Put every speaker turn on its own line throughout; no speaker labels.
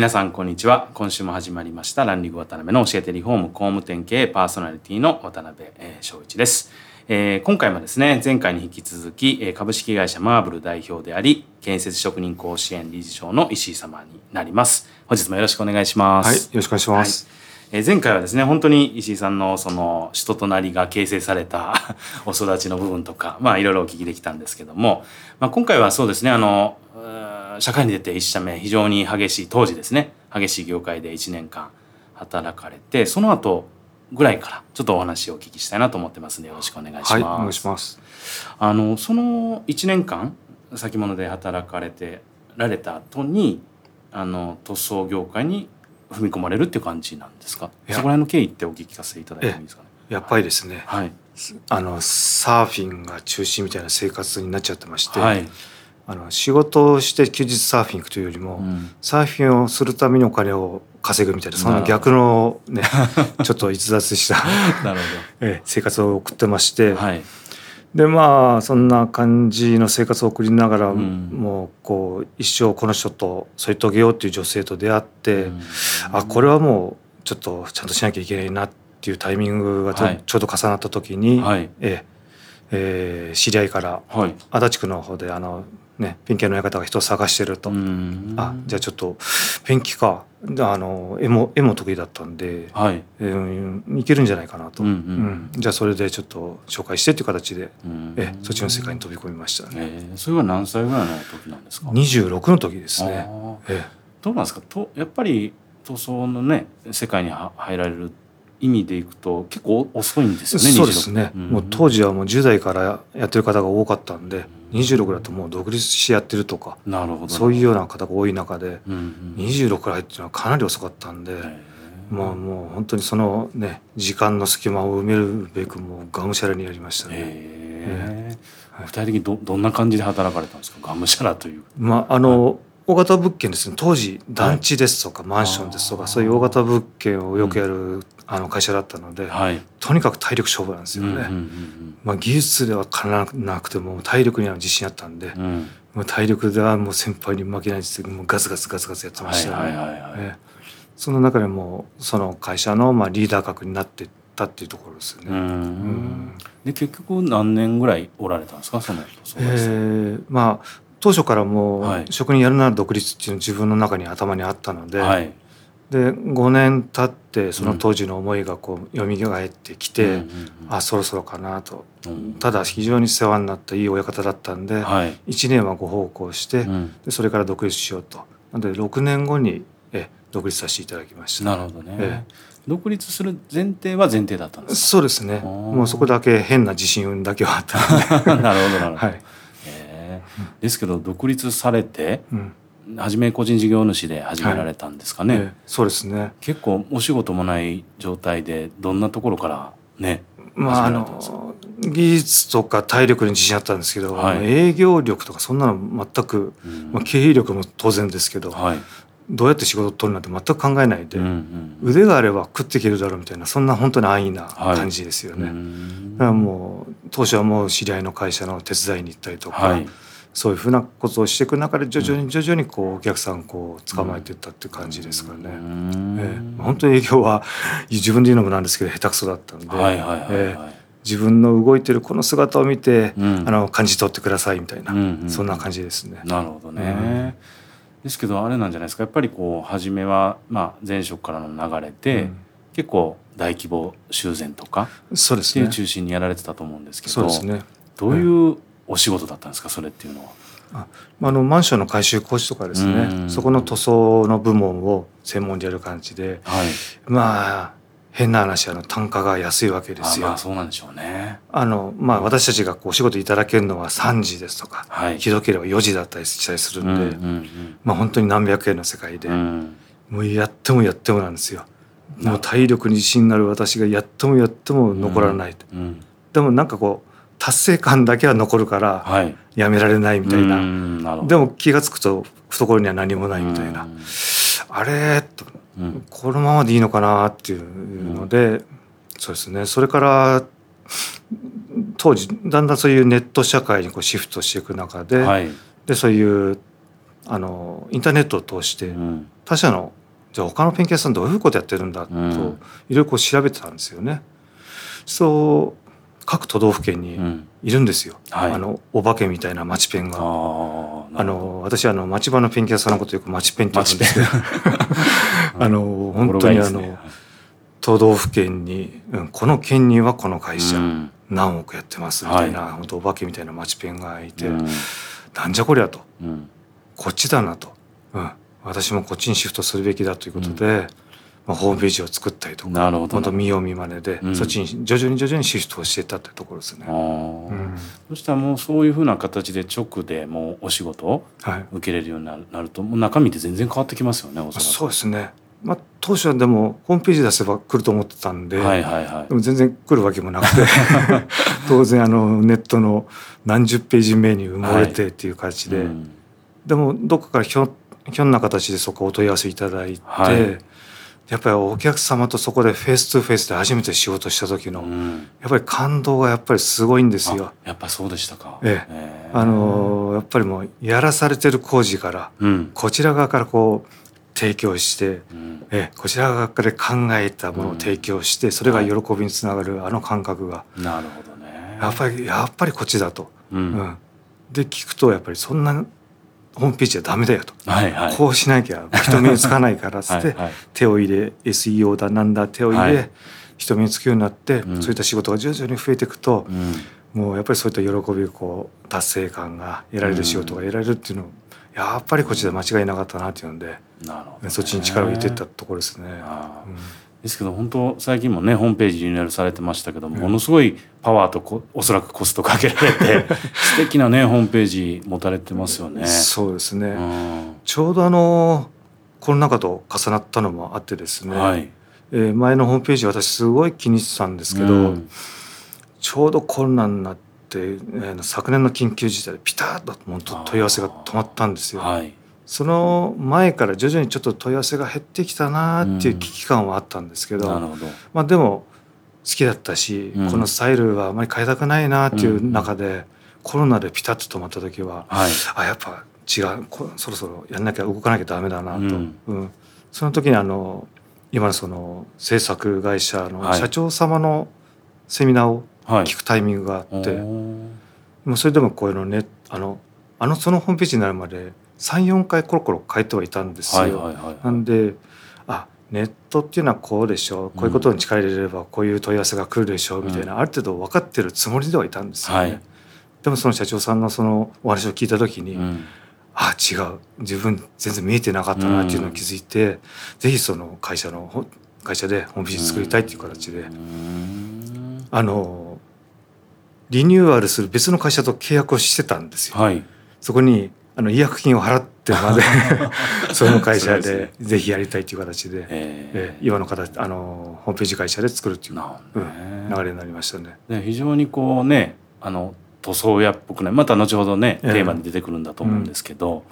皆さんこんにちは。今週も始まりました。ランリング渡辺の教えてリフォーム工務店系パーソナリティの渡辺翔一です、えー、今回もですね前回に引き続き株式会社マーブル代表であり建設職人甲子園理事長の石井様になります。本日もよろしくお願いします。
はいよろしくお願いします、はい。
え前回はですね本当に石井さんのその人となりが形成された お育ちの部分とかまあいろいろお聞きできたんですけども、まあ、今回はそうですねあの社会に出て1社目非常に激しい当時ですね。激しい業界で1年間働かれてその後ぐらいからちょっとお話をお聞きしたいなと思ってますのでよろしくお願いします。はい、お
願いします。
あのその1年間先物で働かれてられた後にあの塗装業界に踏み込まれるっていう感じなんですか？そこら辺の経緯ってお聞かせいただいてもいいですかね？
やっぱりですね、はい、あのサーフィンが中心みたいな生活になっちゃってまして、はい、あの仕事をして休日サーフィン行くというよりも、うん、サーフィンをするためにお金を稼ぐみたいなそんな逆のね ちょっと逸脱した なるほど、え生活を送ってまして、はい、でまあそんな感じの生活を送りながら、うん、もうこう一生この人と添い遂げようっていう女性と出会って、うん、あこれはもうちょっとちゃんとしなきゃいけないなっていうタイミングがちょはい、ちょうど重なった時に、はい、ええー、知り合いから、はい、足立区の方であのね、ペンキ屋の館が人を探してると、あじゃあちょっとペンキか。あの絵も絵も得意だったんで、はい。えー、いけるんじゃないかなと、うん、うん、じゃあそれでちょっと紹介してっていう形で、えそっちの世界に飛び込みましたね、
えー、それは何歳ぐらいの時なんですか
？26の時ですね、
えー、どうなんですか？とやっぱり塗装のね世界に入られる意味でいくと結構遅いんですよね
そうですね、うん、もう当時はもう10代からやってる方が多かったんで、うん、26だともう独立してやってるとかなるほど。そういうような方が多い中で、うんうん、26から入ってるのはかなり遅かったんで、まあもう本当にそのね時間の隙間を埋めるべくもうがむしゃらにやりましたね。え。
ー、具体的にどどんな感じで働かれたんですか？がむしゃらという。
まああの、はい大型物件ですね。当時団地ですとか、マンションですとかそういう大型物件をよくやる、あの会社だったので、はい、とにかく体力勝負なんですよね。まあ、技術ではかななくても体力には自信あったんで、うん、もう体力ではもう先輩に負けないですもうガツガツガツガツやってましたね。その中でもその会社のまあリーダー格になっていったっていうところですよね。うん、
で結局何年ぐらいおられたんですか？その
えー、まあ当初からもう職人やるなら独立っていうの自分の中に頭にあったので、はい、で5年経ってその当時の思いがこう蘇ってきて、うん、あそろそろかなと、うん、ただ非常に世話になったいい親方だったんで、はい、1年はご奉公して、うん、でそれから独立しようと。なので6年後にえ独立させていただきました。
なるほどね、え独立する前提は前提だったんです
そうですね。もうそこだけ変な自信だけはあった
なるほどなるほど、はいですけど独立されて、うん。初め個人事業主で始められたんですかね、はいえ
そうですね。
結構お仕事もない状態でどんなところからね
まああの技術とか体力に自信あったんですけど、はい、営業力とかそんなの全く、うん、まあ、経営力も当然ですけど、はい、どうやって仕事を取るなんて全く考えないで、うんうん、腕があれば食っていけるだろうみたいなそんな本当に安易な感じですよね。はい、だからもう当初はもう知り合いの会社の手伝いに行ったりとか、はい、そういうふうなことをしていく中で徐々に徐々にこうお客さんこう捕まえていったっていう感じですからね。えー、本当に営業は自分で言うのもなんですけど下手くそだったんで。はいはいはいはいえー自分の動いてるこの姿を見て、うん、あの感じ取ってくださいみたいな、うんうん、そんな感じですね。
なるほどね、うん、ですけどあれなんじゃないですか。やっぱりこう初めは、まあ、前職からの流れで、うん、結構大規模修繕とか
そうです、ね、
っていう中心にやられてたと思うんですけどそうですね。どういうお仕事だったんですかそれっていうのは？
ああのマンションの改修工事とかですねそこの塗装の部門を専門でやる感じで、はい、まあ変な話あの単価が安いわけですよ。
まあそうなんでしょうね。
あのまあ私たちがこうお仕事いただけるのは3時ですとか、はい、ひどければ4時だったりしたりするんで、うんうんうん、まあ本当に何百円の世界で、うん、もうやってもやってもなんですよ。もう体力に自信のある私がやってもやっても残らない、うんうん、でもなんかこう達成感だけは残るからやめられないみたいな、はい、でも気が付くと懐には何もないみたいな、あれと、このままでいいのかなっていうので、そうですね。それから当時だんだんそういうネット社会にこうシフトしていく中ではい、でそういうあのインターネットを通して他社のじゃあ他のペンキ屋さんどういうことやってるんだといろいろこう調べてたんですよね。そう各都道府県にいるんですよ、うんはい、あのお化けみたいな町ペンが。あの私あの町場のペンキ屋さんのことよく町ペンって言うんですけど。あの本当にあの、ね、都道府県に、うん、この県にはこの会社、うん、何億やってますみたいな、はい、本当お化けみたいな町ペンがいて、うん、なんじゃこりゃと、こっちだなと、うん、私もこっちにシフトするべきだということで、まあ、ホームページを作ったりとかなるほど。本当見よう見まねで、うん、そっちに徐々に徐々にシフトをしていったってところですね。う
ん、そしたらもうそういうふうな形で直でもうお仕事を受けれるようになると、もう中身って全然変わってきますよね
そうですね。まあ、当初はでもホームページ出せば来ると思ってたんで、はいはいはい、でも全然来るわけもなくて 当然あのネットの何十ページ目に埋もれてっていう形で、はい。うん、でもどっかからひょひょんな形でそこお問い合わせいただいて、はい、やっぱりお客様とそこでフェイス2フェイスで初めて仕事した時の、うん、やっぱり感動がやっぱりすごいんですよ。
やっぱそうでしたか。
ええ、あのやっぱりもうやらされてる工事から、うん、こちら側からこう提供して、うん、えこちら側から考えたものを提供して、それが喜びにつながるあの感覚が、
なるほどね。
やっぱりやっぱりこっちだと。うん。で聞くとやっぱりそんなホームページはダメだよと、はいはい、こうしなきゃ人目につかないからっつって手を入れ SEO だなんだ手を入れ、はい、人目につくようになって、うん、そういった仕事が徐々に増えていくと、うん、もうやっぱりそういった喜びこう達成感が得られる仕事が得られるっていうのをやっぱりこっちで間違いなかったなっていうので、ね、そっちに力を入れていったところですね。
ですけど本当最近もねホームページリニューアルされてましたけども、ものすごいパワーとこおそらくコストかけられて 素敵なねホームページ持たれてますよね。
そうですね、うん、ちょうどあのコロナ禍と重なったのもあってですね、はい、えー、前のホームページ私すごい気にしてたんですけど、うん、ちょうどコロナになって、えー、昨年の緊急事態でピタッと問い合わせが止まったんですよ。はいその前から徐々にちょっと問い合わせが減ってきたなっていう危機感はあったんですけどうん、ど。まあ、でも好きだったし、うん、このスタイルはあまり変えたくないなっていう中で、うん、コロナでピタッと止まった時は、はい、あやっぱ違うそろそろやんなきゃ動かなきゃダメだなと、うん。その時にあの今のその制作会社の社長様のセミナーを聞くタイミングがあって、はい、もうそれでもこういうのねあのあのそのホームページになるまで34回コロコロ変えてはいたんですよ。なんであネットっていうのはこうでしょう。こういうことに力入れればこういう問い合わせが来るでしょう。みたいな、うん、ある程度分かってるつもりではいたんですよね。はい、でもその社長さんのそのお話を聞いた時に、うん、あ違う。自分全然見えてなかったなっていうのを気づいて、うん、ぜひその会社の会社でホームページ作りたいっていう形で、あのリニューアルする別の会社と契約をしてたんですよ。はい、そこにあの違約金を払ってまで その会社でぜひやりたいという形で、えー、今の形あのホームページ会社で作るっていう、ね。うん、流れになりましたね。
ね非常にこうねあの塗装屋っぽくないまた後ほどね、テーマに出てくるんだと思うんですけど、うん、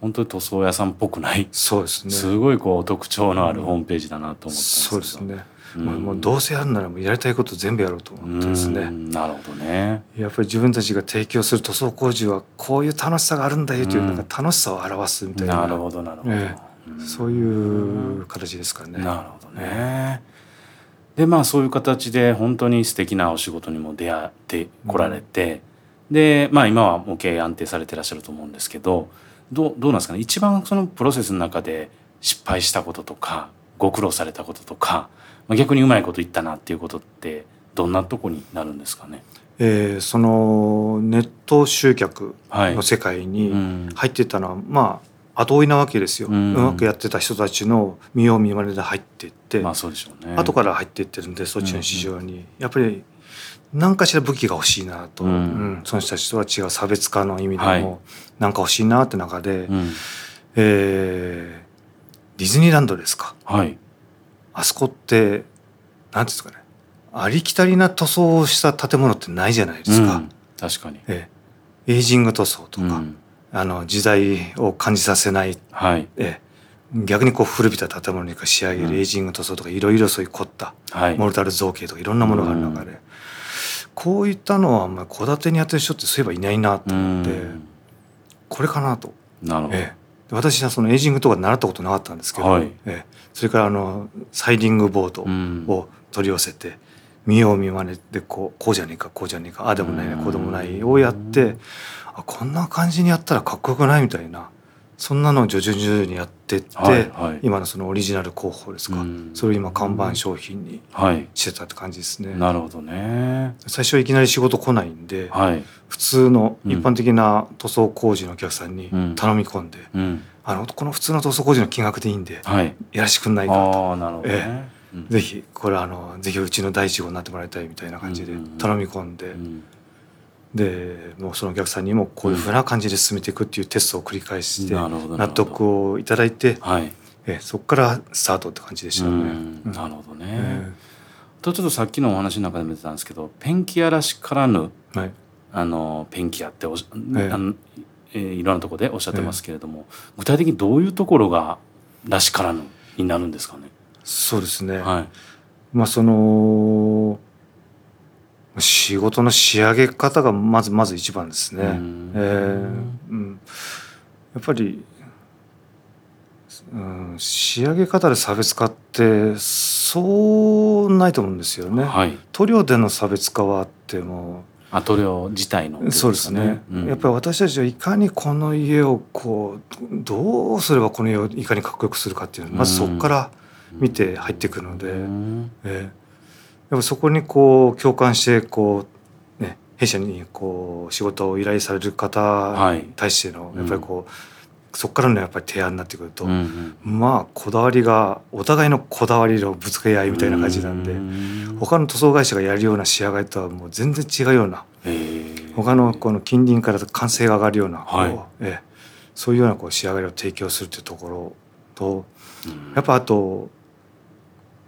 本当に塗装屋さんっぽくない。
そうですね。
すごいこう特徴のあるホームページだなと思ったんです
けど、うん、そうですねもうどうせやるならもうやりたいこと全部やろうと思ってですね。
なるほどね。
やっぱり自分たちが提供する塗装工事はこういう楽しさがあるんだよという、なんか楽しさを表すみたいな。
なるほどなるほど、え
そういう形ですかね。
なるほどね。でまあそういう形で本当に素敵なお仕事にも出会ってこられて、うん、でまあ今はもう経営安定されてらっしゃると思うんですけどどうどうなんですかね。一番そのプロセスの中で失敗したこととかご苦労されたこととかまあ、逆にうまいこと言ったなっていうことってどんなとこになるんですかね？
えー、そのネット集客の世界に入っていったのは、はいうん、まあ後追いなわけですよ、うん、うまくやってた人たちの見よう見まねで入っていって、
まあそうでしょうね、
後から入っていってるんでそっちの市場に、うん、やっぱり何かしら武器が欲しいなと、うん、その人たちとは違う差別化の意味でも何か欲しいなって中で、はい、えーディズニーランドですか、
はい、
あそこってなんていうんですかね。ありきたりな塗装をした建物ってないじゃないですか、
うん。確かに、
ええ。エイジング塗装とか、
うん。
あの時代を感じさせない、
はい。
ええ。逆にこう古びた建物に仕上げ
うん。
るエイジング塗装とかいろいろそういう凝った
はい。
モルタル造形とかいろんなものがある中で、こういったのはまあ戸建てにやってる人ってそういえばいないなと思って、
うん。
これかなと、
なるほど、
ええ。で私はそのエイジングとか習ったことなかったんですけど、
はい。
ええそれからあのサイディングボード
うん。
を取り寄せて、見よう見まねでこうこうじゃねえかこうじゃねえかああでもないね
うん
こうでもないをやってあこんな感じにやったらかっこよくないみたいなそんなのを徐々に徐々にやってって、
はいはい。
今のそのオリジナル候補ですか、
うん。
それを今看板商品に
はい。
してたって感じですね。
なるほどね。
最初はいきなり仕事来ないんで、
はい、
普通の
うん。
一般的な塗装工事のお客さんに
うん。
頼み込んで、
うん、
あのこの普通の塗装工事の金額でいいんで
はい。
やらしてくんないか
ああなるほどね、
え
うん。
ぜひこれあのぜひうちの第一号になってもらいたいみたいな感じで頼み込んで、
うん。
でもうそのお客さんにもこういうふうな感じで進めていくっていうテストを繰り返して納得をいただいて
はい、
えそこからスタートって感じでしたね。
うん。
うん。
なるほどね、
え
とちょっとさっきのお話の中でも出てたんですけどペンキ屋らしからぬ
えはい。
あのペンキ屋っておし、
ええ。
あのえーいろんなところでおっしゃってますけれども、具体的にどういうところがらしからぬになるんですかね？
そうですね、
はい、
まあその仕事の仕上げ方がまずまず一番ですね。
うん
えーうん、やっぱり、うん、仕上げ方で差別化ってそうないと思うんですよね。
はい、
塗料での差別化はあっても
あ塗料自体の、
そうですね、
うん。
やっぱり私たちはいかにこの家をこうどうすればこの家をいかにかっこよくするかっていうのまずそこから見て入ってくるので。
うん。
えーやっぱそこにこう共感してこう、ね、弊社にこう仕事を依頼される方に対しての
い
やっぱりこう、そこからのやっぱり提案になってくると、
うんうん。
まあこだわりがお互いのこだわりのぶつかり合いみたいな感じなんで、
うん
他の塗装会社がやるような仕上がりとはもう全然違うような
えー
他のこの近隣から完成が上がるような、
はい。
ええ。そういうようなこう仕上がりを提供するというところと
うん。
やっぱあと、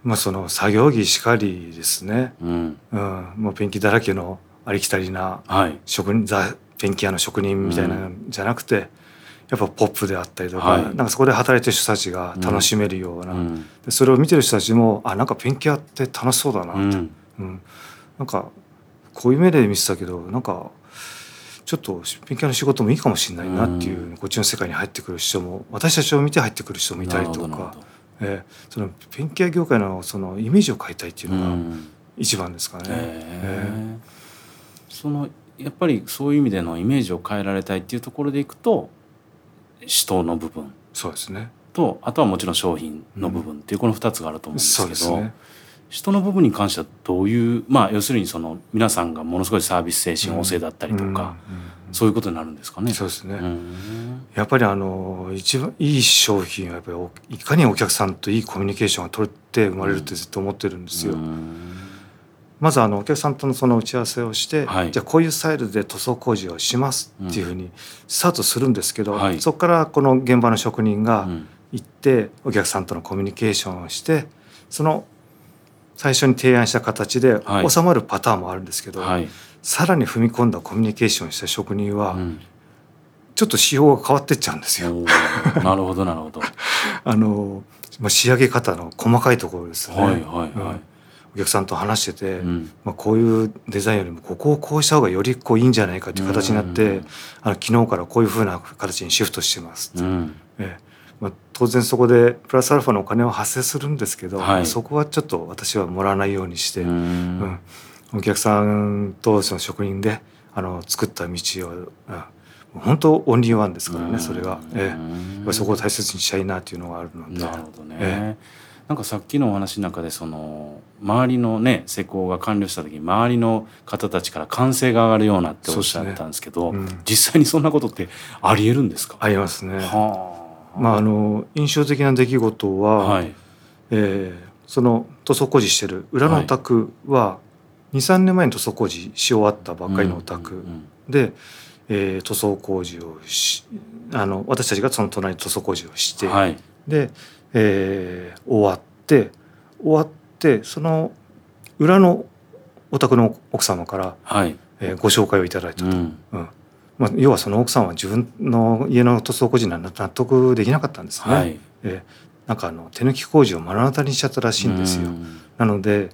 まあ、その作業着しかりですね。
うん。
うん、もうペンキだらけのありきたりな
はい。
職人ザペンキ屋の職人みたいなんじゃなくて、やっぱポップであったりとか,、
はい。
なんかそこで働いてる人たちが楽しめるような、
うん。
でそれを見てる人たちもあなんかペンキ屋って楽しそうだな。と、
う
うん。
ん
なんかこういう目で見てたけどなんかちょっとペンキ屋の仕事もいいかもしれないなっていう、こっちの世界に入ってくる人も私たちを見て入ってくる人もいたりとか。ええ。そのペンキ屋業界のそのイメージを変えたいっていう
ど
のが
うん。
一番ですかね。
そのやっぱりそういう意味でのイメージを変えられたいっていうところでいくと使徒の部分
そうですね。
とあとはもちろん商品の部分っていうこの2つがあると思うんですけど、
ですね。
人の部分に関してはどういうまあ要するにその皆さんがものすごいサービス精神旺盛だったりとか、
うんうん
そういうことになるんですかね。
そうですね。
うん
やっぱりあの一番いい商品はやっぱりおいかにお客さんといいコミュニケーションが取れて生まれるってずっと思ってるんですよ。
うん
まずあのお客さんとのその打ち合わせをして、
はい。
じゃあこういうスタイルで塗装工事をしますっていうふうにスタートするんですけど、
はい。
そこからこの現場の職人が
うん。
行ってお客さんとのコミュニケーションをしてその最初に提案した形で
はい。
収まるパターンもあるんですけど、
はい。
さらに踏み込んだコミュニケーションをした職人は、
うん。
ちょっっと仕様が変わってっちゃうんですよ。
なるほどなるほど。
あのまあ、仕上げ方の細かいところですね。
はいはい
うん。
はい。
お客さんと話してて、
うん。
まあ、こういうデザインよりもここをこうした方がよりこういいんじゃないかという形になって、
うん。
あの昨日からこういうふうな形にシフトしてます、
うん。
ええ。まあ、当然そこでプラスアルファのお金は発生するんですけど、
はい。
そこはちょっと私はもらわないようにして、
う
うん。
ん
お客さんとその職人であの作った道を、うん。本当オンリーワンですからね、それが、ええ。そこを大切にしたいなというのがあるので。
なるほどね。
え
なんかさっきのお話の中でその周りのね施工が完了した時に周りの方たちから歓声が上がるようなっておっしゃったんですけど
ね。うん。
実際にそんなことってありえるんですか、
ありますね。
はあ。
まあ、あの印象的な出来事は、
はい。
えーその塗装工事してる裏のお宅は23年前に塗装工事し終わったばっかりのお宅。
うん。
で、えー塗装工事をしあの私たちがその隣に塗装工事をして、
はい
で、えー、終わって終わってその裏のお宅の奥様から、はいえー、ご紹介をいただいたと。うん、うんまあ、要はその奥さんは自分の家の塗装工事には納得できなかったんですね。はい、えー、なんかあの手抜き工事を目の当たりにしちゃったらしいんですよ。なので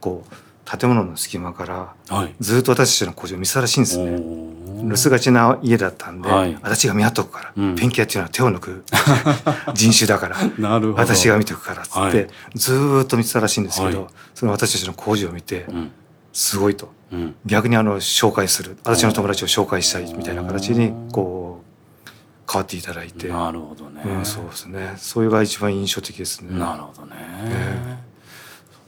こう建物の隙間からずっと私たちの工事を見せたらしいんですね。留守がちな家だったんで、はい、私が見張っとくから、うん、ペンキ屋っていうのは手を抜く 人種だから 私が見ておくからっつって、はい、ずっと見てたらしいんですけど、はい、その私たちの工事を見て、うん、すごいと、うん、逆にあの紹介する。私の友達を紹介したいみたいな形にこう変わっていただいて。
なるほどね、
うん、そうですね。それが一番印象的ですね。
なるほどね、え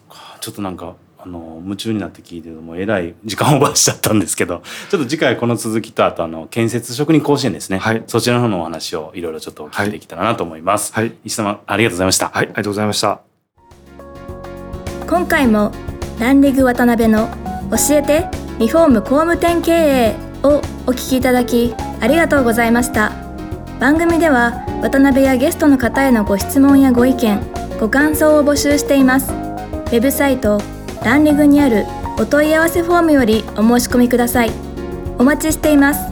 ー、ちょっとなんかあの夢中になって聞いてるもうえらい時間オーバーしちゃったんですけどちょっと次回この続きとあとあの建設職人甲子園ですね、はい、そちらの方のお話をいろいろちょっとお聞きできたらなと思います、はい、石様ありがとうございました。
はいありがとうございました。
今回もランディグ渡辺の教えてリフォーム工務店経営をお聞きいただきありがとうございました。番組では渡辺やゲストの方へのご質問やご意見ご感想を募集しています。ウェブサイトランリグにあるお問い合わせフォームよりお申し込みください。お待ちしています。